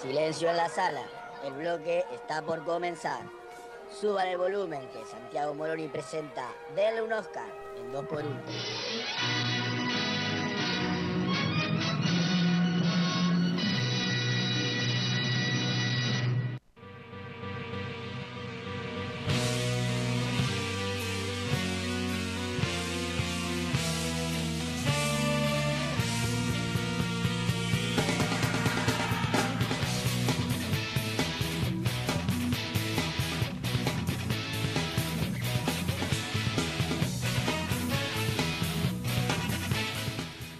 Silencio en la sala. El bloque está por comenzar. Suban el volumen que Santiago Moroni presenta Denle un Oscar en 2x1.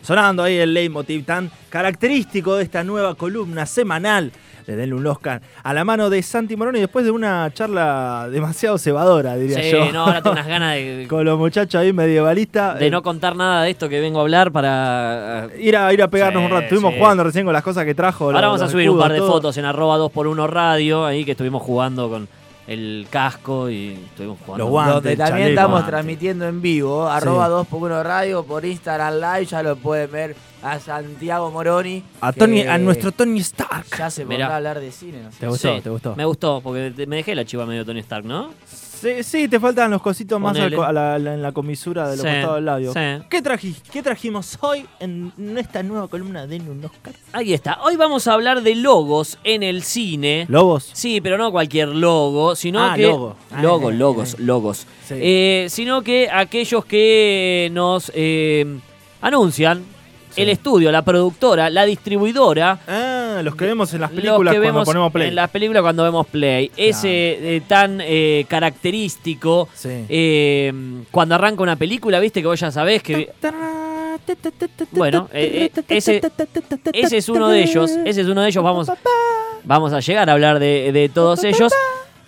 Sonando ahí el leitmotiv tan característico de esta nueva columna semanal de Denle un Oscar a la mano de Santi Moroni después de una charla demasiado cebadora, diría Sí, yo. no, ahora tengo unas ganas de, Con los muchachos ahí medievalistas. de no contar nada de esto que vengo a hablar para... eh, Ir a, ir a pegarnos Sí, un rato. Estuvimos sí. jugando recién con las cosas que trajo. Ahora los- vamos a subir un par de todo. fotos en arroba 2x1 radio, ahí que estuvimos jugando con el casco y estuvimos jugando. Los guantes. Donde también chaleco. estamos transmitiendo en vivo, arroba 2 por 1 radio por Instagram Live, ya lo pueden ver a Santiago Moroni. A, Tony, a nuestro Tony Stark. Ya se a hablar de cine, no sé. ¿Te gustó? Sí, ¿Te gustó? Me gustó, porque me dejé la chiva medio Tony Stark, ¿no? Sí, sí, te faltan los cositos más al Ponele. co- a la- la- en la comisura de los Sí, costados del labio. sí. ¿Qué, traji- ¿Qué trajimos hoy en esta nueva columna de un Oscar? Ahí está. Hoy vamos a hablar de logos en el cine. ¿Lobos? Sí, pero no cualquier logo, sino Ah, que. logo. Logos, Ah, logos, logos. Eh, sino que aquellos que nos eh, anuncian Sí. el estudio, la productora, la distribuidora. Ah, los que vemos en las los películas que cuando vemos ponemos play. En las películas cuando vemos play. Ese eh, tan eh, característico. Sí. eh, cuando arranca una película, viste que vos ya sabés que. Bueno, eh, eh, ese- Ese es uno de ellos. Ese es uno de ellos. Vamos, vamos a llegar a hablar de, de todos ellos.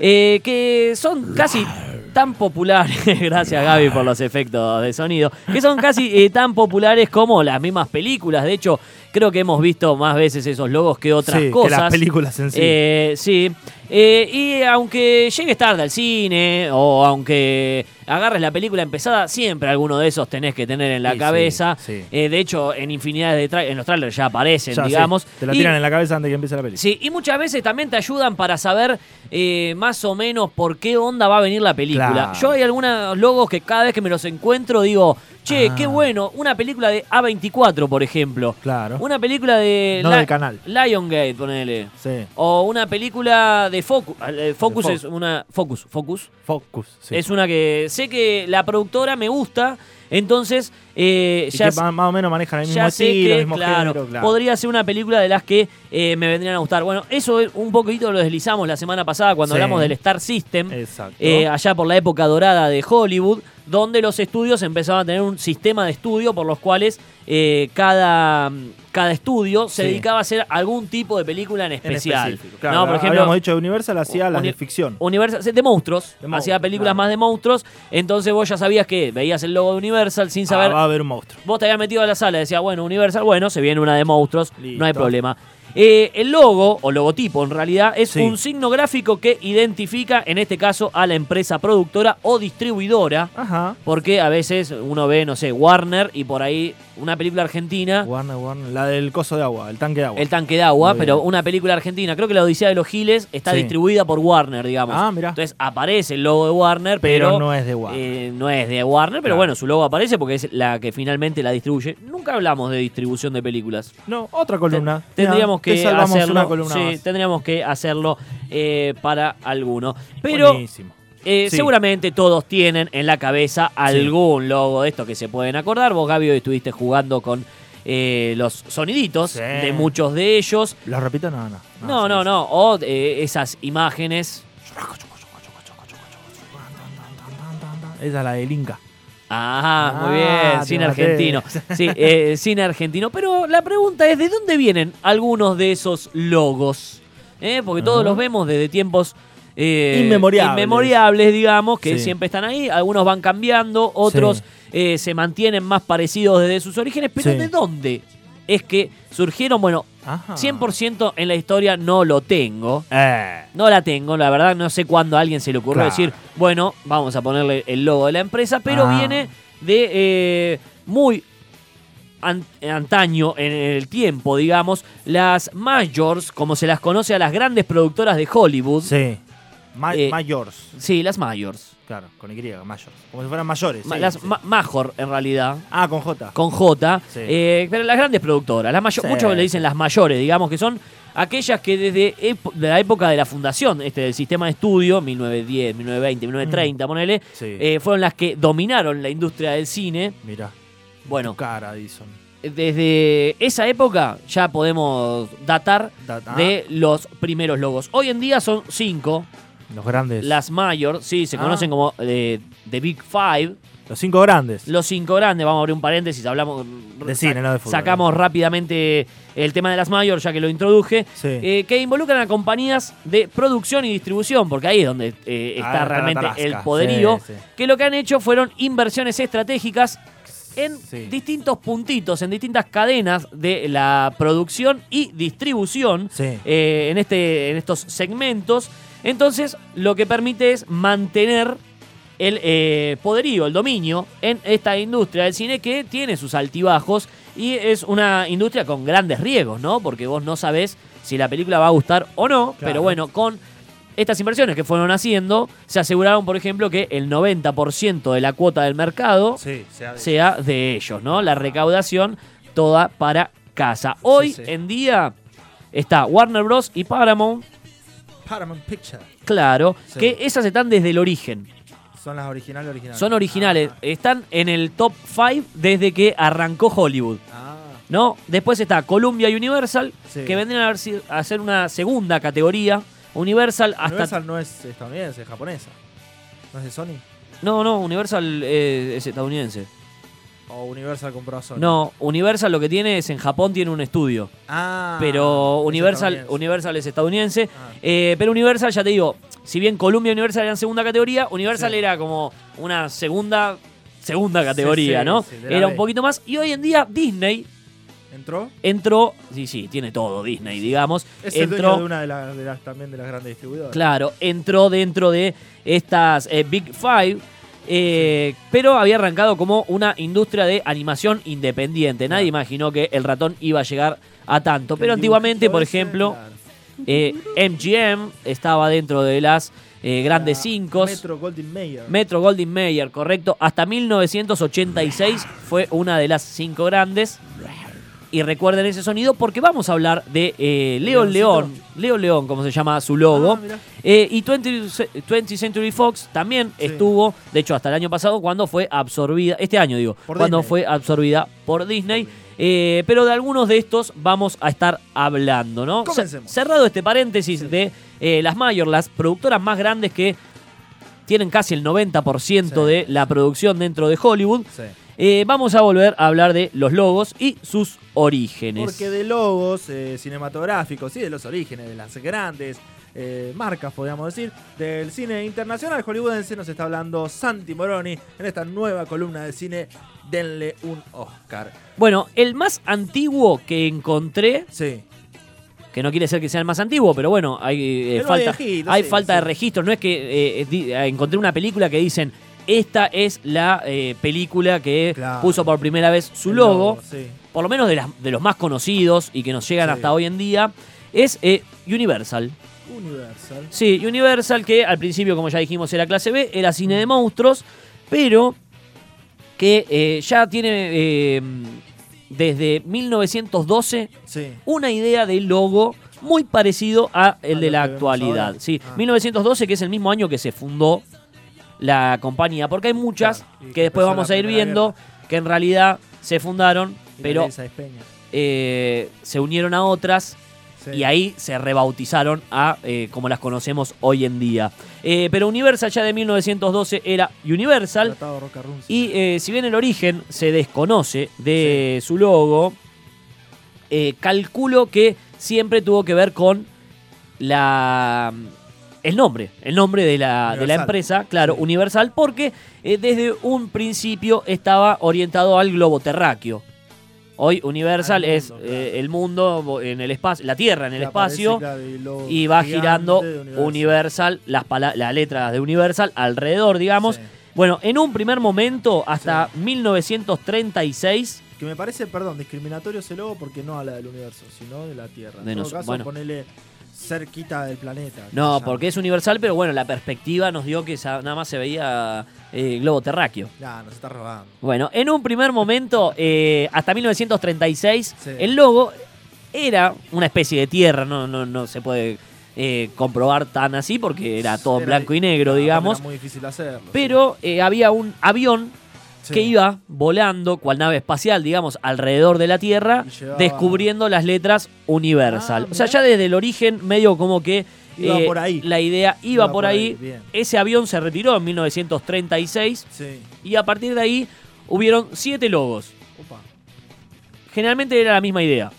eh, que son casi tan populares. Gracias, Gaby, por los efectos de sonido. Que son casi eh, tan populares como las mismas películas. De hecho, creo que hemos visto más veces esos logos que otras Sí, que cosas. las películas en sí. Eh, sí. Eh, y aunque llegues tarde al cine o aunque agarres la película empezada, siempre alguno de esos tenés que tener en la Sí, cabeza. sí. Eh, de hecho, en infinidad de tra- en los trailers ya aparecen, Ya, digamos. te la Y- tiran en la cabeza antes de que empiece la película. Sí, y muchas veces también te ayudan para saber eh, más o menos por qué onda va a venir la película. Claro. Yo hay algunos logos que cada vez que me los encuentro digo, che, Ah. qué bueno, una película de A24, por ejemplo. Claro. Una película de No del canal. Liongate, ponele. Sí. O una película de Focus. eh, Focus De es una. Focus, Focus. Focus. Sí. Es una que. Sé que la productora me gusta. Entonces, eh, ya, que más, o menos manejan el mismo estilo, el que, mismo claro, género. Claro. podría ser una película de las que eh, me vendrían a gustar. Bueno, eso es un poquito lo deslizamos la semana pasada cuando Sí. hablamos del Star System. Exacto. eh, allá por la época dorada de Hollywood, donde los estudios empezaban a tener un sistema de estudio por los cuales eh, cada, cada estudio se Sí. dedicaba a hacer algún tipo de película en especial. Claro, no, por ejemplo, habíamos dicho Universal hacía las Uni- de ficción. Universal, de monstruos. De monstruos, hacía películas claro. más de monstruos. Entonces vos ya sabías que veías el logo de Universal sin saber. Ah, va a haber un monstruo. Vos te habías metido a la sala y decías, bueno, Universal, bueno, se viene una de monstruos, no hay problema. Eh, el logo, o logotipo en realidad, es Sí. un signo gráfico que identifica, en este caso, a la empresa productora o distribuidora. Ajá. Porque a veces uno ve, no sé, Warner y por ahí una película argentina, Warner, Warner. La del coso de agua, el tanque de agua. El tanque de agua, Muy pero bien. una película argentina. Creo que la Odisea de los Giles está Sí. distribuida por Warner, digamos. Ah, mirá. Entonces aparece el logo de Warner, Pero pero, no es de Warner. eh, no es de Warner, pero Claro. bueno, su logo aparece porque es la que finalmente la distribuye. Nunca hablamos de distribución de películas. No, otra columna. Te- tendríamos que te hacerlo. una columna sí, más. tendríamos que hacerlo eh, para alguno. Pero Buenísimo. Eh, Sí. seguramente todos tienen en la cabeza algún logo de estos que se pueden acordar. Vos, Gaby, hoy estuviste jugando con eh, los soniditos Sí. de muchos de ellos. ¿Lo repito? No, no. No, no, sí. no. O eh, esas imágenes. Esa es la del Inca. Ajá, muy Ah, bien, cine argentino. Sí, eh, cine argentino. Pero la pregunta es, ¿de dónde vienen algunos de esos logos? ¿Eh? Porque todos los vemos desde tiempos... eh, Inmemoriables. inmemoriables, digamos, que Sí. siempre están ahí. Algunos van cambiando, otros Sí. eh, se mantienen más parecidos desde sus orígenes. Pero Sí. ¿de dónde es que surgieron? Bueno, Ajá. 100% en la historia no lo tengo. Eh. No la tengo, la verdad no sé cuándo a alguien se le ocurrió Claro. decir, bueno, vamos a ponerle el logo de la empresa, pero Ah. viene de eh, muy an- antaño en el tiempo, digamos, las majors, como se las conoce a las grandes productoras de Hollywood. Sí. Ma- Eh, mayors. Sí, las majors. Claro, con Y, mayors. Como si fueran mayores. Ma- sí, las sí. ma- major, en realidad. Ah, con J. Con J, Sí. eh, pero las grandes productoras, las muchos le dicen las mayores, digamos, que son aquellas que desde de la época de la fundación este, del sistema de estudio, 1910, 1920, 1930, ponele, Sí. eh, fueron las que dominaron la industria del cine. Mirá. Bueno, cara, Edison. desde esa época ya podemos datar Data. de los primeros logos. Hoy en día son cinco, Los grandes. las mayor, sí, se Ah. conocen como eh, The Big Five. Los cinco grandes. Los cinco grandes, vamos a abrir un paréntesis, hablamos De cine, no de fútbol. Sacamos rápidamente el tema de las mayores, ya que lo introduje, Sí. eh, que involucran a compañías de producción y distribución, porque ahí es donde eh, Ah, está realmente tarasca. el poderío, Sí, sí. que lo que han hecho fueron inversiones estratégicas en distintos puntitos, en distintas cadenas de la producción y distribución Sí. eh, en, este, en estos segmentos. Entonces, lo que permite es mantener el eh, poderío, el dominio en esta industria del cine que tiene sus altibajos y es una industria con grandes riesgos, ¿no? Porque vos no sabés si la película va a gustar o no, Claro. pero bueno, con estas inversiones que fueron haciendo, se aseguraron, por ejemplo, que el 90% de la cuota del mercado Sí, sea de- sea de ellos, ¿no? La recaudación toda para casa. Hoy sí. en día está Warner Bros. y Paramount, Paramount Picture. claro, Sí. que esas están desde el origen. Son las originales originales. Son originales, Ah, están en el top 5 desde que arrancó Hollywood. ah. ¿No? Después está Columbia Universal, Sí. que vendrían a, ver si- a ser una segunda categoría. Universal hasta. Universal no es estadounidense, es japonesa. ¿No es de Sony? No, no, Universal eh, es estadounidense. ¿O Universal compró a Sony? No, Universal lo que tiene es en Japón tiene un estudio. Ah. pero es Universal, estadounidense. Universal es estadounidense. Ah. Eh, pero Universal, ya te digo, si bien Columbia y Universal eran segunda categoría, Universal Sí. era como una segunda segunda categoría, sí, ¿no? sí, era un poquito más. Y hoy en día Disney ¿Entró? entró, sí, sí, tiene todo Disney, digamos. Es el dueño entró, de una de las, de las- también de las grandes distribuidoras. claro, entró dentro de estas eh, Big Five. Eh, pero había arrancado como una industria de animación independiente. Nadie imaginó que el ratón iba a llegar a tanto. Pero antiguamente, por ejemplo, claro. Eh, MGM estaba dentro de las eh, grandes cinco. Metro Goldwyn Mayer. Metro Goldwyn Mayer, correcto. Hasta 1986 fue una de las cinco grandes. Y recuerden ese sonido porque vamos a hablar de eh, León León. León León, como se llama su logo. Ah. Eh, y 20, ce- 20th Century Fox también Sí. estuvo, de hecho, hasta el año pasado, cuando fue absorbida, este año digo, Por cuando Disney. fue absorbida por Disney. Eh, pero de algunos de estos vamos a estar hablando, ¿no? Ce- Comencemos. Cerrado este paréntesis de eh, las Mayor, las productoras más grandes que tienen casi el 90% Sí. de la producción dentro de Hollywood. Sí. Eh, vamos a volver a hablar de los logos y sus orígenes. Porque de logos eh, cinematográficos y de los orígenes de las grandes eh, marcas, podríamos decir, del cine internacional hollywoodense nos está hablando Santi Moroni en esta nueva columna de cine Denle un Oscar. Bueno, el más antiguo que encontré Sí. que no quiere decir que sea el más antiguo, pero bueno, hay eh, falta, viejito, hay sí, falta sí. de registros. No es que eh, encontré una película que dicen esta es la eh, película que Claro. puso por primera vez su logo, sí. por lo menos de, las- de los más conocidos y que nos llegan Sí. hasta hoy en día, es eh, Universal. Universal. Sí, Universal, que al principio, como ya dijimos, era clase B, era cine de monstruos, pero que eh, ya tiene desde 1912 Sí. una idea de logo muy parecido a el A de la actualidad. Sí, Ah. 1912, que es el mismo año que se fundó la compañía, porque hay muchas Claro, que que después vamos a ir viendo que en realidad se fundaron, Y pero eh, se unieron a otras Sí. y ahí se rebautizaron a eh, como las conocemos hoy en día. Eh, pero Universal ya de 1912 era Universal. Y eh, si bien el origen se desconoce de su logo, eh, calculo que siempre tuvo que ver con la el nombre, el nombre de la, de la empresa, claro. Universal, porque eh, desde un principio estaba orientado al globo terráqueo. Hoy Universal Al es eh, el mundo en el espacio, la Tierra en el aparece, espacio, claro, y va girando de Universal, Universal. las, las letras de Universal alrededor, digamos. Sí. Bueno, en un primer momento, hasta 1936, Que me parece, perdón, discriminatorio ese logo porque no habla del universo, sino de la Tierra. De en todo nos- caso, bueno. ponele cerquita del planeta. No, porque es universal, pero bueno, la perspectiva nos dio que nada más se veía eh, globo terráqueo. Ya, nos está robando. Bueno, en un primer momento, eh, hasta 1936, Sí. el logo era una especie de tierra, no, no, no se puede eh, comprobar tan así porque era todo Era- blanco y negro, digamos. Era muy difícil hacerlo. Pero eh, había un avión Sí. que iba volando, cual nave espacial, digamos, alrededor de la Tierra, llevaba- descubriendo las letras Universal. Ah, o sea, ya desde el origen, medio como que Iba eh, por ahí. la idea iba, por ahí. Ese avión se retiró en 1936 Sí. y a partir de ahí hubieron siete logos. Opa. Generalmente era la misma idea.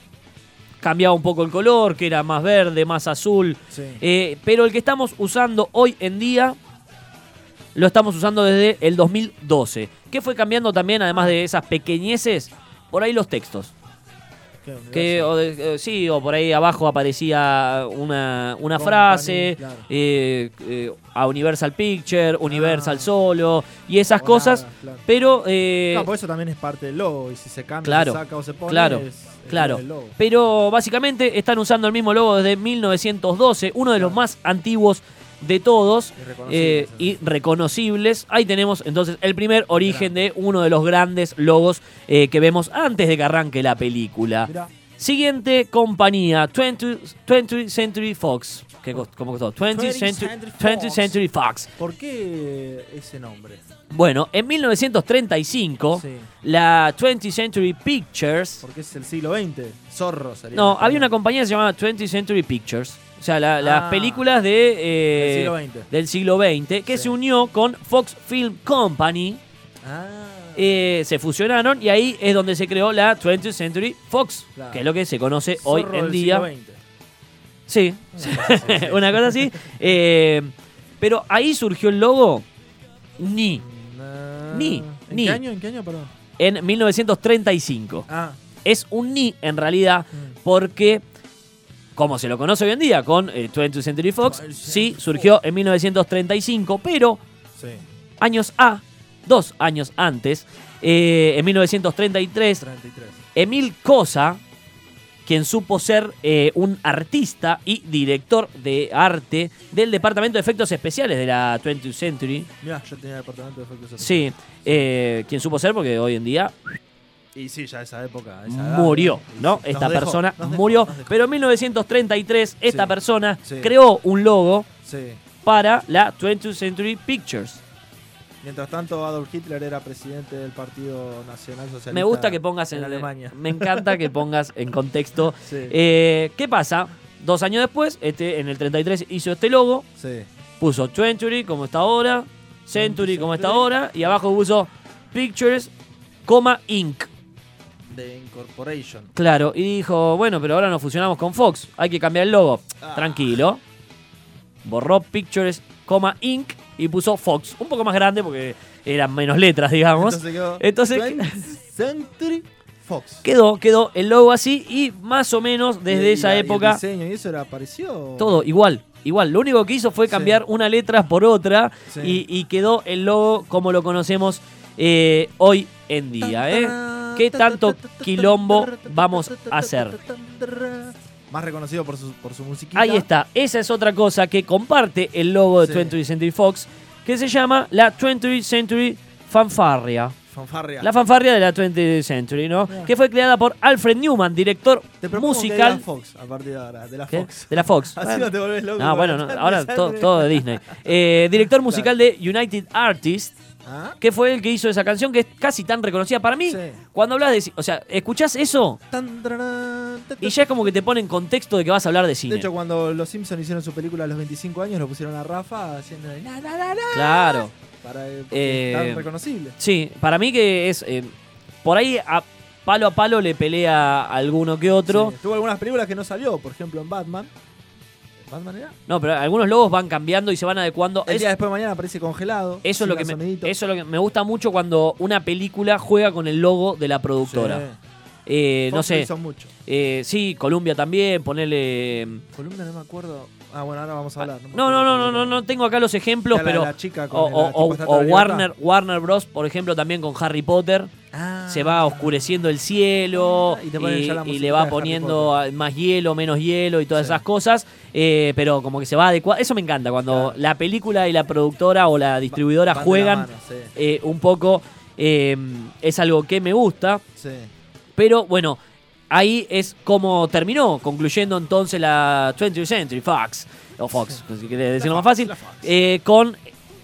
Cambiaba un poco el color, que era más verde, más azul. Sí. Eh, pero el que estamos usando hoy en día lo estamos usando desde el 2012. Que fue cambiando también, además de esas pequeñeces, por ahí los textos. Qué Que, universo. o de- eh, sí, o por ahí abajo aparecía una, una Company, frase, claro. eh, eh, a Universal Picture, Universal Ah. Solo, y esas cosas. nada, claro. Pero, eh, No, por eso también es parte del logo. Y si se cambia, Claro, se saca o se pone, claro, es- es claro. pero básicamente están usando el mismo logo desde 1912, uno de los más antiguos de todos Y reconocibles, eh, y reconocibles. Ahí tenemos entonces el primer origen de uno de los grandes logos eh, que vemos antes de que arranque la película. Mirá. Siguiente compañía, 20, 20th Century Fox. ¿Cómo costó? 20th 20th Century, Century 20th Fox. Century Fox. ¿Por qué ese nombre? Bueno, en 1935, Sí. la 20th Century Pictures. Porque es el siglo XX. Zorro sería. No, había una compañía que se llamaba 20th Century Pictures. O sea, la- las Ah. películas de, eh, Del siglo XX. del siglo XX, que Sí. se unió con Fox Film Company. Ah. eh, se fusionaron y ahí es donde se creó la 20th Century Fox, Claro. que es lo que se conoce hoy Zorro en del día. siglo XX. Sí, Una cosa así. Eh, pero ahí surgió el logo Ni Nah. Ni, ¿En ni. qué año? ¿En qué año, perdón? en 1935. Ah. Es un Ni en realidad mm. porque, como se lo conoce hoy en día con eh, 20th Century Fox, 20th sí, surgió en 1935, pero Sí. años A, dos años antes, eh, en 1933, 33. Emil Cosa, quien supo ser eh, un artista y director de arte del Departamento de Efectos Especiales de la 20th Century. Mirá, yo tenía departamento de efectos Sí, eh, quien supo ser porque hoy en día Y sí, ya esa época. esa edad, murió, ¿no? Esta dejó, persona murió. dejó. Pero en 1933 esta Sí, persona sí. creó un logo Sí. para la 20th Century Pictures. Mientras tanto, Adolf Hitler era presidente del Partido Nacional Socialista. Me gusta que pongas en, en Alemania. Me encanta que pongas en contexto. Eh, ¿Qué pasa? Dos años después, este, en el 33 hizo este logo, sí. puso Century como está ahora, Century como está ahora, y abajo puso Pictures, Inc. Claro, y dijo, bueno, pero ahora nos fusionamos con Fox, hay que cambiar el logo. Ah. Tranquilo. Borró Pictures, Inc. y puso Fox. Un poco más grande porque eran menos letras, digamos. Entonces quedó. Entonces- 20th Century Fox. Quedó, quedó el logo así y más o menos desde Y- y esa y época El diseño y eso era parecido. todo igual. Igual, lo único que hizo fue Sí. cambiar una letra por otra Sí. y, y quedó el logo como lo conocemos eh, hoy en día. ¿eh? ¿Qué tanto quilombo vamos a hacer? Más reconocido por su, por su musiquita. Ahí está, esa es otra cosa que comparte el logo de Sí. 20th Century Fox, que se llama la 20th Century Fanfarria. Fanfarria. La fanfarria de la 20th Century, ¿no? Bien. Que fue creada por Alfred Newman, director Te musical digas Fox a partir de ahora. De la ¿Qué? Fox. de la Fox. Así Bueno. no te volvés loco. No, bueno, la no, 20th ahora todo de Disney. Eh, director musical de United Artists, ¿Ah? que fue el que hizo esa canción que es casi tan reconocida para mí. Sí. Cuando hablas de. O sea, escuchás eso Tan, tararán, ta, ta, y ya es como que te pone en contexto de que vas a hablar de cine. De hecho, cuando los Simpsons hicieron su película a los 25 años, lo pusieron a Rafa haciendo na, na, claro. para Eh, tan reconocible. Sí, para mí que es. eh, por ahí a palo a palo le pelea a alguno que otro. Sí, Tuvo algunas películas que no salió, por ejemplo en Batman. ¿Batman era? No, pero algunos logos van cambiando y se van adecuando. El Es- día después de mañana aparece congelado. eso, es lo que me, sonidito. eso es lo que me gusta mucho cuando una película juega con el logo de la Sí. productora. Eh, no sé. mucho. Eh, sí, Columbia también, ponerle. Columbia no me acuerdo. Ah, bueno, ahora vamos a hablar. me No, no, no, no, no, no tengo acá los ejemplos, pero. o. Warner, Warner Bros, por ejemplo, también con Harry Potter. Ah, Se va oscureciendo el cielo Ah, y le va poniendo más hielo, menos hielo y todas esas cosas. eh, pero como que se va adecuando. Eso me encanta, cuando la película y la productora o la distribuidora juegan eh, un poco. eh, es algo que me gusta. sí. Pero bueno, ahí es como terminó, concluyendo entonces la 20th Century Fox, o Fox, si querés decirlo más fácil, eh, con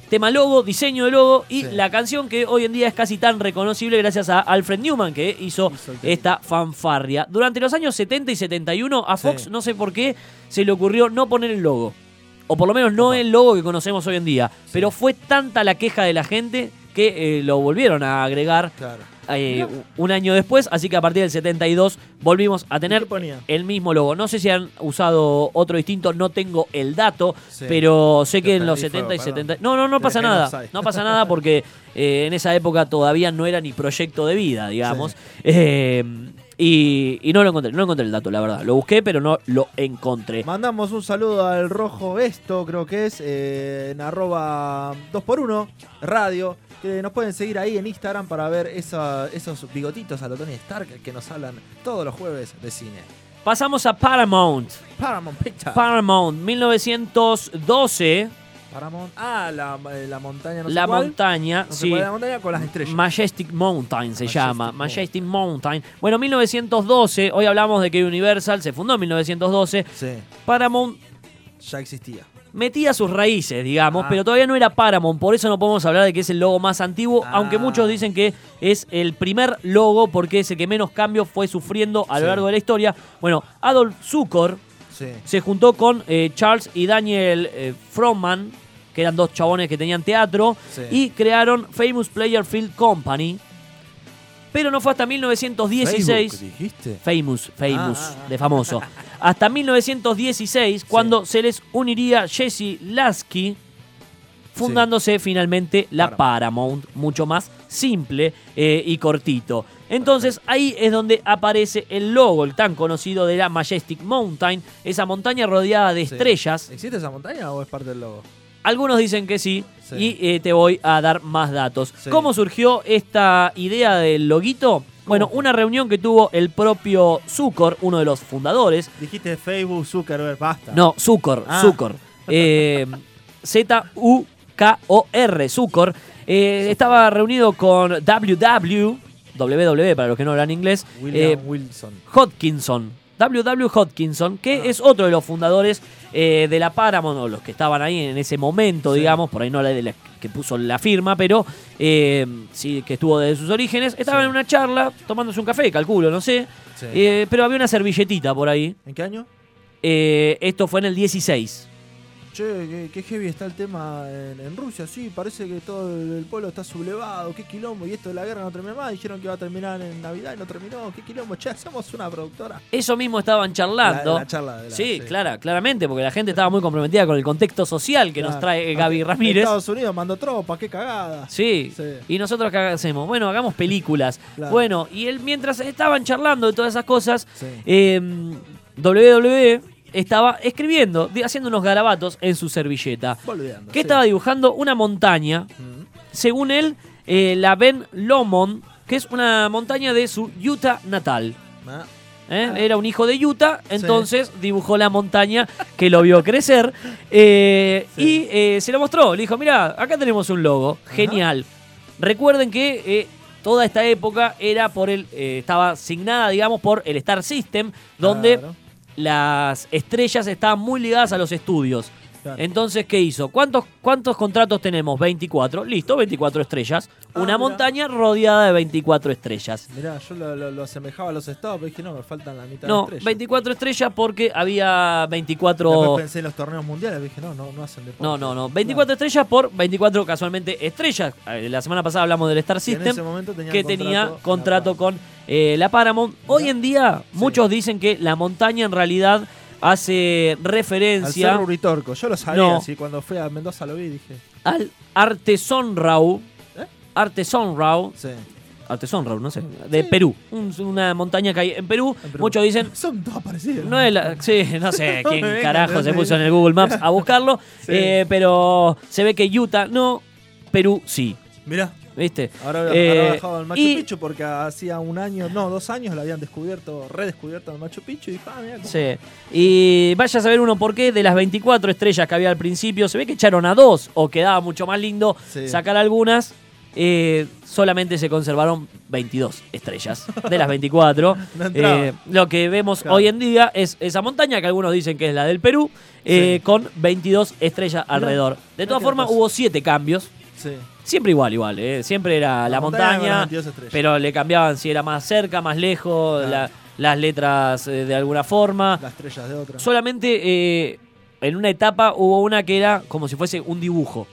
tema logo, diseño de logo y Sí. la canción que hoy en día es casi tan reconocible gracias a Alfred Newman que hizo, esta fanfarria. Durante los años 70 y 71 a Fox Sí. no sé por qué se le ocurrió no poner el logo. O por lo menos no el logo que conocemos hoy en día. Pero fue tanta la queja de la gente que eh, lo volvieron a agregar Claro. Eh, un año después, así que a partir del 72 volvimos a ¿Y tener el mismo logo. No sé si han usado otro distinto, no tengo el dato, Sí. pero sé Te que en los prendí 70 y fuego, 70... perdón. No, no, no pasa nada. No pasa nada porque eh, en esa época todavía no era ni proyecto de vida, digamos. Eh, y, y no lo encontré, no encontré el dato, la verdad. Lo busqué, pero no lo encontré. Mandamos un saludo al Rojo Esto, creo que es, eh, en arroba 2x1 radio. Que nos pueden seguir ahí en Instagram para ver esa- esos bigotitos a lo Tony Stark que nos hablan todos los jueves de cine. Pasamos a Paramount. Paramount Pictures. Paramount, 1912. Paramount. Ah, la, eh, la montaña, no sé la cuál. montaña, No sé sí. cuál es la montaña con las estrellas. Majestic Mountain se Majestic llama. Mountain. Majestic Mountain. Bueno, 1912. Hoy hablamos de que Universal se fundó en 1912. sí, Paramount ya existía. metía sus raíces, digamos, Ah. pero todavía no era Paramount. Por eso no podemos hablar de que es el logo más antiguo. Ah. Aunque muchos dicen que es el primer logo porque es el que menos cambios fue sufriendo a lo Sí. largo de la historia. Bueno, Adolf Zukor Sí. se juntó con eh, Charles y Daniel eh, Froman, que eran dos chabones que tenían teatro, Sí. y crearon Famous Player Field Company. Pero no fue hasta 1916. Facebook, dijiste? Famous, famous, Ah, ah, ah. de famoso. Hasta 1916, cuando se les uniría Jesse Lasky, fundándose finalmente la Paramount, mucho más simple eh, y cortito. Entonces ahí es donde aparece el logo, el tan conocido de la Majestic Mountain, esa montaña rodeada de Sí. estrellas. ¿Existe esa montaña o es parte del logo? Algunos dicen que sí, Sí. y eh, te voy a dar más datos. Sí. ¿Cómo surgió esta idea del loguito? Bueno, una reunión que tuvo el propio Zucker, uno de los fundadores. Dijiste Facebook, Zuckerberg, basta. No, Zucker, Ah. Zucker. Eh, Z-U-K-O-R, Zucker. Eh, estaba reunido con WW, WW para los que no hablan inglés, William Wilson. Hodkinson. WW Hodkinson, que Ah. es otro de los fundadores eh, de la Paramount, o los que estaban ahí en ese momento, Sí. digamos, por ahí no la de la que puso la firma, pero eh, sí que estuvo desde sus orígenes. Estaba Sí. en una charla, tomándose un café, calculo, no sé. Sí. Eh, pero había una servilletita por ahí. ¿En qué año? Eh, esto fue en el 16. Che, qué, heavy está el tema en, en Rusia, sí, parece que todo el, el pueblo está sublevado, qué quilombo, y esto de la guerra no termina más, dijeron que iba a terminar en Navidad y no terminó, qué quilombo, che, hacemos una productora. Eso mismo estaban charlando. La- la charla de la- sí, sí. clara, claramente, porque la gente estaba muy comprometida con el contexto social que nos trae Gaby Ramírez. Estados Unidos mandó tropas, qué cagada. Sí. Sí. ¿Y nosotros qué hacemos? Bueno, hagamos películas. Claro. Bueno, y él mientras estaban charlando de todas esas cosas, Sí. eh, WWE estaba escribiendo, haciendo unos garabatos en su servilleta. Que sí. estaba dibujando una montaña, Mm. según él, eh, la Ben Lomond, que es una montaña de su Utah natal. Ah, ¿eh? Era un hijo de Utah, entonces dibujó la montaña que lo vio crecer eh, Sí. y se lo mostró. Le dijo, mira, acá tenemos un logo, genial. Recuerden que toda esta época era por el, estaba asignada, digamos, por el Star System, donde claro, las estrellas estaban muy ligadas a los estudios. claro. Entonces, ¿qué hizo? ¿Cuántos, ¿Cuántos contratos tenemos? 24. Listo, 24 estrellas. Ah, Una mirá. montaña rodeada de 24 estrellas. Mirá, yo lo, lo- lo asemejaba a los estados, pero dije, no, me faltan la mitad No, de estrellas. 24 estrellas porque había 24... Después pensé en los torneos mundiales, dije, no, no, no hacen deporte. No, no, no. 24 estrellas por 24 casualmente estrellas. Eh, La semana pasada hablamos del Star Y en System ese momento tenían que contrato tenía contrato con eh, la Paramount. Hoy Mirá. en día Sí. muchos dicen que la montaña en realidad hace Al referencia Cerro Uritorco. Yo lo sabía, No. así cuando fui a Mendoza lo vi, dije. al Artesonrau. ¿Eh? Artesonrau, Sí. Artesón Road, no sé, de Perú, un- una montaña que hay en Perú. En Perú. Muchos dicen, Son todas parecidas. no es la, sí, no sé quién carajo se puso en el Google Maps a buscarlo, Sí. eh, pero se ve que Utah no, Perú sí, Mirá, ¿viste? ahora Eh, bajado al Machu y- Picchu porque hacía un año, no, dos años lo habían descubierto, redescubierto el Machu Picchu y ah, mirá, cómo- Sí. Y vaya a saber uno por qué, de las 24 estrellas que había al principio, se ve que echaron a dos, o quedaba mucho más lindo Sí. sacar algunas. Eh, solamente se conservaron 22 estrellas de las 24. No entraba. Eh, lo que vemos Claro. hoy en día es esa montaña que algunos dicen que es la del Perú, eh, Sí. con 22 estrellas alrededor. De mirá todas formas, hubo 7 cambios. Sí. Siempre igual, igual. eh. Siempre era la, montaña con montaña, las 22 estrellas. pero le cambiaban si era más cerca, más lejos, Claro. la- las letras de alguna forma. Las estrellas de otra. Solamente en una etapa hubo una que era como si fuese un dibujo.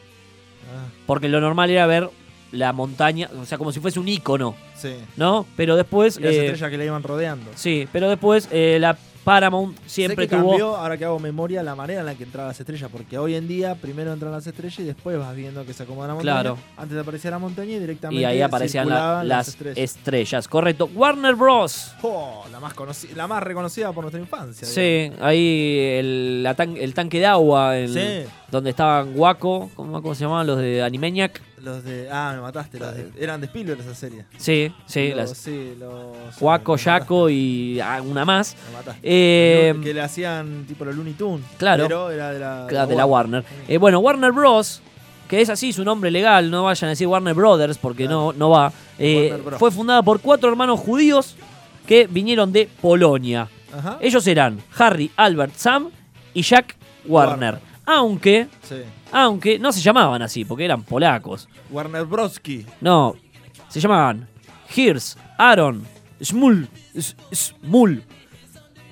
Ah, Porque lo normal era ver la montaña, o sea, como si fuese un icono, sí. ¿no? Pero después. Y las eh, estrellas que le iban rodeando. sí, pero después eh, la Paramount siempre sé que tuvo. cambió, ahora que hago memoria, la manera en la que entraban las estrellas. Porque hoy en día primero entran las estrellas y después vas viendo que se acomoda la montaña. Claro. Antes aparecía la montaña y directamente Y ahí aparecían la- las estrellas. estrellas. Correcto. Warner Bros. Oh, la, más conoci- la más reconocida por nuestra infancia. Sí, ahí el, la tan- el tanque de agua, el- Sí. donde estaban Waco, ¿cómo, cómo se llamaban los de Animaniac? Los de. Ah, me mataste. Los de- eran de Spielberg esa serie. Sí, sí, Los- las sí, los. Waco, Yaco y ah, una más. me mataste. Eh, que le hacían tipo los Looney Tunes. Claro. Pero era de la. Claro, de la Warner. Eh, bueno, Warner Bros., que es así su nombre legal, no vayan a decir Warner Brothers porque no, no va. Eh, Warner Bros. fue fundada por cuatro hermanos judíos que vinieron de Polonia. Ajá. Ellos eran Harry, Albert, Sam y Jack Warner. Warner. Aunque, Sí. aunque no se llamaban así porque eran polacos. Warner Broski. No, se llamaban Hirs, Aaron, Smul, Smul,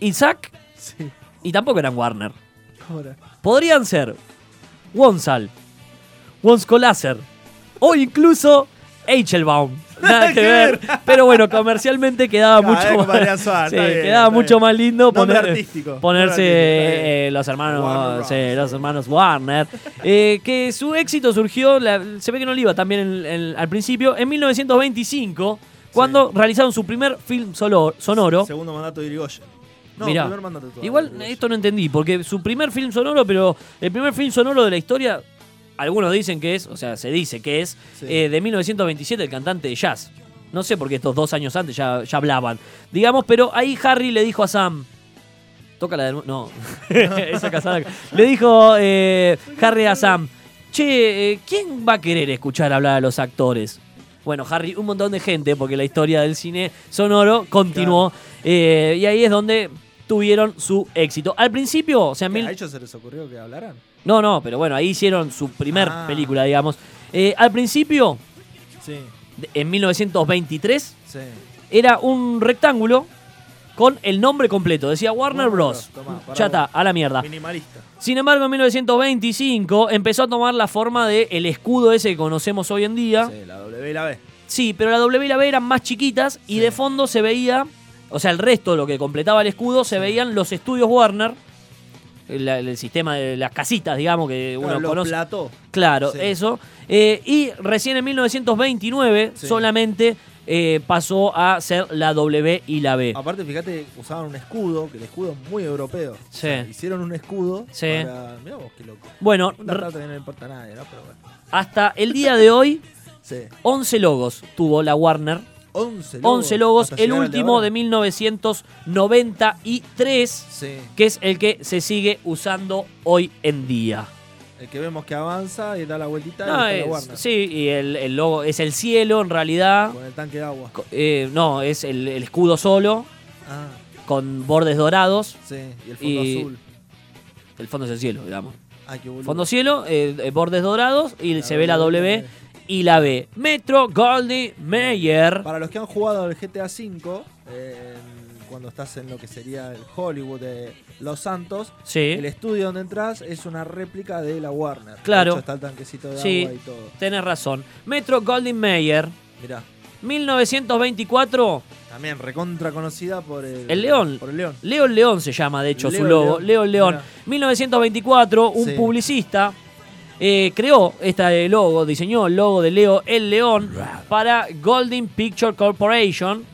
Isaac Sí. y tampoco eran Warner. Ahora. podrían ser Wonsal, Wonskolaser o incluso Eichelbaum. Nada que ver. Pero bueno, comercialmente quedaba mucho más, sí, quedaba mucho más lindo Nombre poner- artístico, ponerse eh, los hermanos, Warner sí, los hermanos Warner. Eh, que su éxito surgió, la- se ve que no le iba también en- en- al principio, en 1925, cuando realizaron su primer film solo- sonoro. Segundo mandato de Irigoyen. No, Mirá, primer mandato todavía, Igual esto no entendí, porque su primer film sonoro, pero el primer film sonoro de la historia, algunos dicen que es, o sea, se dice que es Sí. eh, de 1927 el cantante de jazz. No sé por qué estos dos años antes ya, ya hablaban. Digamos, pero ahí Harry le dijo a Sam. Toca la de nu- No. Esa casada. Le dijo eh, Harry a Sam. Che, eh, ¿quién va a querer escuchar hablar a los actores? Bueno, Harry, un montón de gente, porque la historia del cine sonoro continuó. eh, y ahí es donde tuvieron su éxito. Al principio, o sea, en ¿Qué, mil- ¿A ellos se les ocurrió que hablaran? No, no, pero bueno, ahí hicieron su primer Ah. película, digamos. Eh, al principio, Sí, de- en 1923, sí. era un rectángulo con el nombre completo. Decía Warner Warner Bros. Bros, tomá, para ya está, a la mierda. Minimalista. Sin embargo, en 1925 empezó a tomar la forma del el escudo ese que conocemos hoy en día. Sí, la W y la B. Sí, pero la W y la B eran más chiquitas y Sí. de fondo se veía, o sea, el resto, lo que completaba el escudo, se veían los estudios Warner, el, el sistema de las casitas, digamos, que uno los conoce. plató. Claro, Sí. eso. Eh, y recién en 1929 Sí. solamente eh, pasó a ser la W y la B. Aparte, fíjate, usaban un escudo, que el escudo es muy europeo. Sí. O sea, hicieron un escudo Sí. para... Mirá vos, qué loco. Bueno, no le importa a nadie, ¿no? Pero bueno. hasta el día de hoy, Sí. 11 logos tuvo la Warner. 11 logos. 11 logos, el último de 1993, Sí. que es el que se sigue usando hoy en día. El que vemos que avanza y da la vueltita No, y es- la Warner. sí, y el, el logo es el cielo en realidad. Con el tanque de agua. Eh, no, es el, el escudo solo, Ah, con bordes dorados. sí. Y el fondo Y- azul. El fondo es el cielo, digamos. Ay, qué. Fondo cielo, eh, eh, bordes dorados y La se ve la W y la B. Metro Goldie Mayer. Para los que han jugado al GTA V, eh, cuando estás en lo que sería el Hollywood de Los Santos, Sí, el estudio donde entras es una réplica de la Warner. De Claro. hecho, está el tanquecito de Sí. agua y todo. tenés razón. Metro Goldie Mayer, Mirá, 1924. también recontra conocida por el, El león. Por el león. León León se llama, de hecho, su Leo logo. León. León León. Mirá. 1924, un Sí. publicista eh, creó este logo, diseñó el logo de Leo el León para Golding Picture Corporation,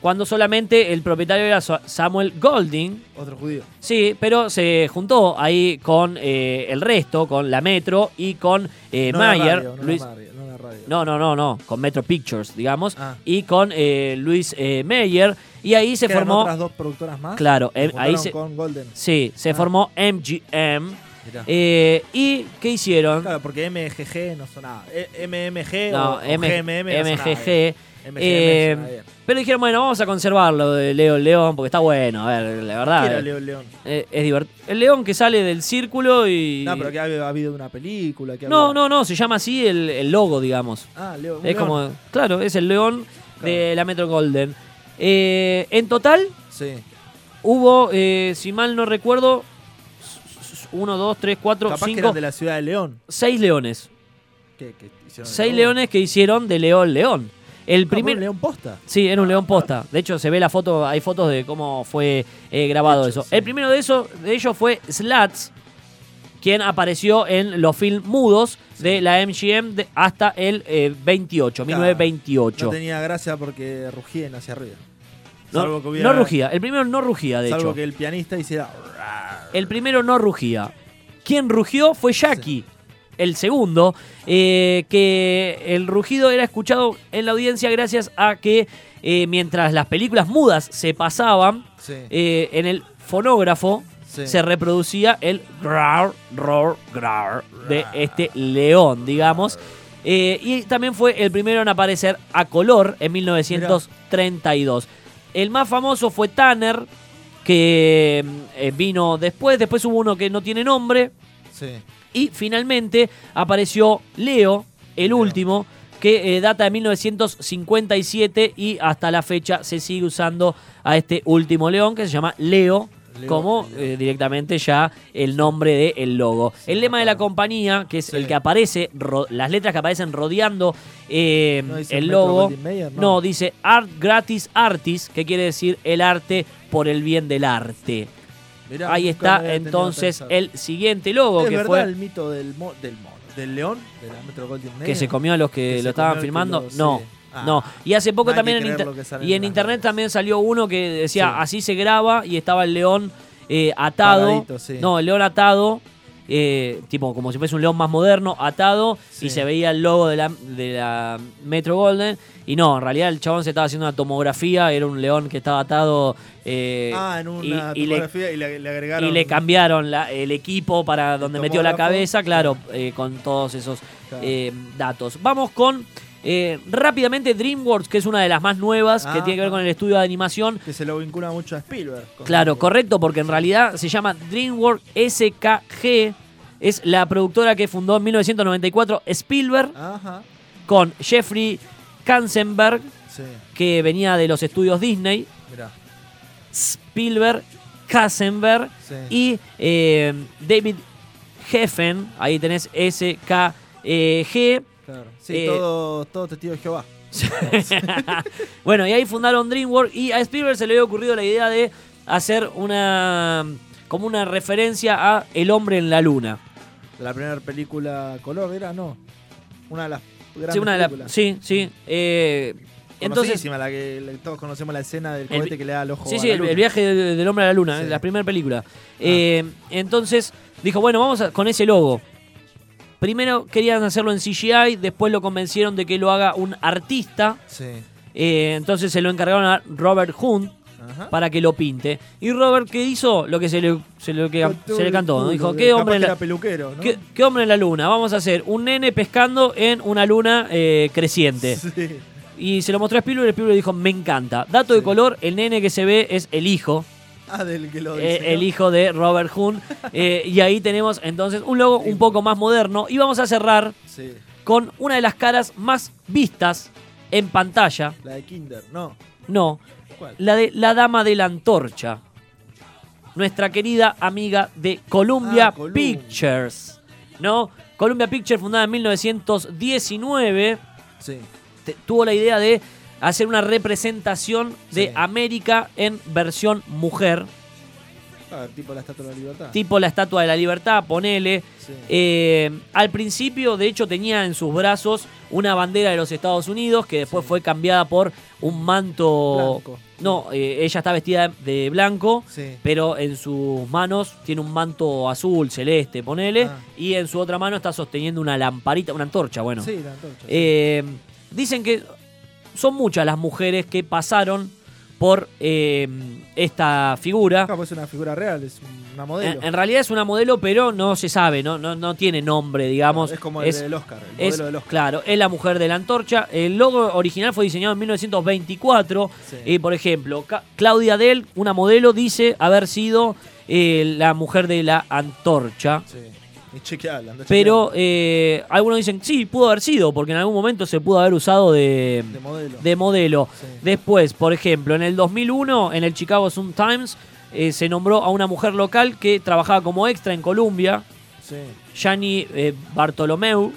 cuando solamente el propietario era Sa- Samuel Golding. Otro judío. Sí, pero se juntó ahí con eh, el resto, con la Metro y con eh, No Mayer. radio, no Luis- radio, no no, no, no, no, con Metro Pictures, digamos, Ah. y con eh, Luis Meyer. Y ahí se ¿Que eran formó. otras dos productoras más? Claro, Se ahí se. con Golden. Sí, se Ah. formó MGM. Eh, ¿Y qué hicieron? Claro, porque MGG no sonaba. E- MMG No, o, o M- GMM no MGG. MGM eh, pero dijeron, bueno, vamos a conservarlo de Leo el León porque está bueno. A ver, la verdad. ¿Qué era eh, Leo León? eh, es divertido. El león que sale del círculo y. No, pero que ha, ha habido una película. Que no, había- no, no, se llama así el, el logo, digamos. Ah, Leo. Es león. como. Claro, es el león de la Metro Golden. Eh, en total, Sí. hubo, eh, si mal no recuerdo, 1, 2, 3, 4, Capaz que 5, eran de la ciudad de León. 6 leones. ¿Qué, qué hicieron? Seis ¿No? leones que hicieron de León León. El Ah, primer. un león posta. Sí, era un león posta. De hecho, se ve la foto, hay fotos de cómo fue eh, grabado Hecho, eso. sí. El primero de, eso, de ellos fue Slats, quien apareció en los films mudos de la MGM de- hasta el eh, 28, Claro. 1928. No tenía gracia porque rugían hacia arriba. No, Salvo que hubiera- no rugía. El primero no rugía, de Salvo hecho. que el pianista hiciera. El primero no rugía. Quien rugió fue Jackie. El segundo, eh, que el rugido era escuchado en la audiencia gracias a que eh, mientras las películas mudas se pasaban, Sí. eh, en el fonógrafo Sí. se reproducía el grar, roar, grar de este león, digamos. Y también fue el primero en aparecer a color en 1932. El más famoso fue Tanner, que eh, vino después. Después hubo uno que no tiene nombre. Sí. Y finalmente apareció Leo, el Leo. último, que eh, data de 1957 y hasta la fecha se sigue usando a este último león que se llama Leo. Como eh, directamente ya el nombre del logo. el lema de la compañía, que es el que aparece, ro- las letras que aparecen rodeando eh, ¿No dice el Metro logo, Goldwyn Mayer? no. No. dice Art Gratis Artist, que quiere decir el arte por el bien del arte. Mirá, Ahí nunca está me había tenido entonces pensado. el siguiente logo ¿Es que verdad fue el mito del, mo- del mono? ¿Del león? ¿De la Metro Mayer? que se comió a los que, Que lo estaban el que filmando. lo- sí. No, Ah. no. Y hace poco No también en, inter- y en internet también salió uno que decía Sí. así se graba y estaba el león eh, atado. Paradito, sí. No, el león atado. eh, tipo como si fuese un león más moderno, atado, Sí. y se veía el logo de la, de la Metro Golden. Y no, en realidad el chabón se estaba haciendo una tomografía, era un león que estaba atado. eh, Ah, en y- una y le- topografía y, le, le agregaron. y le cambiaron la- el equipo para donde metió la cabeza, claro, eh, con todos esos Claro. eh, datos. Vamos con eh, rápidamente DreamWorks, que es una de las más nuevas, que Ah, tiene que ver ah. con el estudio de animación. Que se lo vincula mucho a Spielberg. Claro, correcto, porque en realidad se llama DreamWorks SKG. Es la productora que fundó en 1994 Spielberg Ajá. con Jeffrey Katzenberg, Sí, que venía de los estudios Disney. mirá. Spielberg, Katzenberg Sí. y eh, David Heffen, ahí tenés SKG. Claro. Sí, eh, todo, todo testigo de Jehová. bueno, y ahí fundaron DreamWorks y a Spielberg se le había ocurrido la idea de hacer una como una referencia a El hombre en la luna. La primera película color era, no. Una de las grandes Sí, una de las- películas. sí, sí. eh, entonces, la que todos conocemos la escena del El cohete vi- que le da al ojo sí, a sí, la el, luna. el viaje del, del hombre a la luna, Sí. Ah. la primera película. Eh, entonces dijo, bueno, vamos a- con ese logo. Primero querían hacerlo en CGI, después lo convencieron de que lo haga un artista. Sí. eh, entonces se lo encargaron a Robert Hunt Ajá. para que lo pinte. Y Robert, ¿qué hizo? Lo que se le, se le, que- se le cantó. ¿no? Dijo, ¿qué hombre, en la, era peluquero, ¿no? ¿qué, qué hombre en la luna? Vamos a hacer un nene pescando en una luna eh, creciente. Sí. Y se lo mostró a Spielberg y Spielberg dijo, me encanta. Dato de color, el nene que se ve es el hijo. Ah, del que lo eh, el hijo de Robert Hunt. Eh, y ahí tenemos entonces un logo un poco más moderno. Y vamos a cerrar Sí. con una de las caras más vistas en pantalla. La de Kinder, no. No, ¿Cuál? la de la dama de la antorcha. Nuestra querida amiga de Columbia Ah, Columbia. Pictures. ¿No? Columbia Pictures, fundada en 1919, Sí. te- tuvo la idea de hacer una representación de Sí. América en versión mujer. Ah, tipo la Estatua de la Libertad. tipo la Estatua de la Libertad, ponele. Sí. Eh, al principio, de hecho, tenía en sus brazos una bandera de los Estados Unidos que después Sí. fue cambiada por un manto. Blanco. No, eh, ella está vestida de blanco, Sí. pero en sus manos tiene un manto azul, celeste, ponele. Ah. Y en su otra mano está sosteniendo una lamparita, una antorcha, bueno. Sí, la antorcha. Eh, dicen que son muchas las mujeres que pasaron por eh, esta figura. Claro, pues es una figura real, es una modelo. En, en realidad es una modelo, pero no se sabe, no, no, no tiene nombre, digamos. es como el es, del Oscar, el es- modelo del Oscar. Claro, es la mujer de la antorcha. El logo original fue diseñado en 1924. Sí. Y por ejemplo, Ca- Claudia Del, una modelo, dice haber sido eh, la mujer de la antorcha. Sí. Y chequeala, anda Pero eh, algunos dicen, sí, pudo haber sido, porque en algún momento se pudo haber usado de, modelo. de modelo. Sí. Después, por ejemplo, en el 2001, en el Chicago Sun Times, eh, se nombró a una mujer local que trabajaba como extra en Colombia, Sí. Yani eh, Bartolomeu,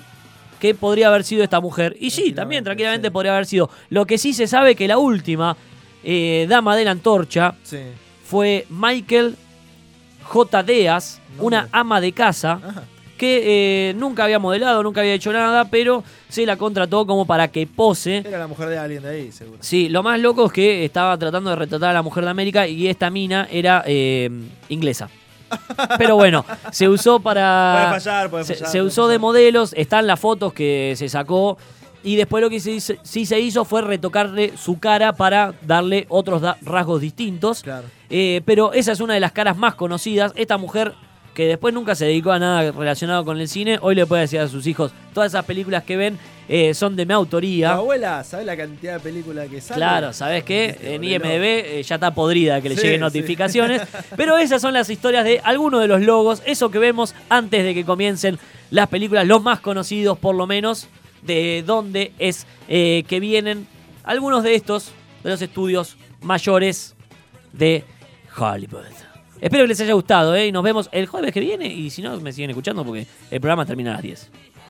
que podría haber sido esta mujer. Y sí, también tranquilamente sí. podría haber sido. Lo que sí se sabe que la última eh, dama de la antorcha Sí. fue Michael J. Deas, una ama de casa Ajá. que eh, nunca había modelado, nunca había hecho nada, pero se la contrató como para que pose. Era la mujer de alguien de ahí, seguro. Sí, lo más loco es que estaba tratando de retratar a la mujer de América y esta mina era eh, inglesa. Pero bueno, se usó para. Puede fallar, puede se, fallar, se usó de modelos, están las fotos que se sacó. Y después lo que se sí se hizo fue retocarle su cara para darle otros rasgos distintos. Claro. Eh, pero esa es una de las caras más conocidas. Esta mujer que después nunca se dedicó a nada relacionado con el cine, hoy le puede decir a sus hijos, todas esas películas que ven eh, son de mi Tu autoría. abuela, ¿sabes la cantidad de películas que sale? Claro, ¿sabes qué? Viste, En. IMDB eh, ya está podrida que le Sí, lleguen sí. notificaciones. Pero esas son las historias de algunos de los logos, eso que vemos antes de que comiencen las películas, los más conocidos por lo menos, de dónde es eh, que vienen algunos de estos, de los estudios mayores de Espero que les haya gustado, ¿eh? Y nos vemos el jueves que viene. Y si no, me siguen escuchando porque el programa termina a las 10.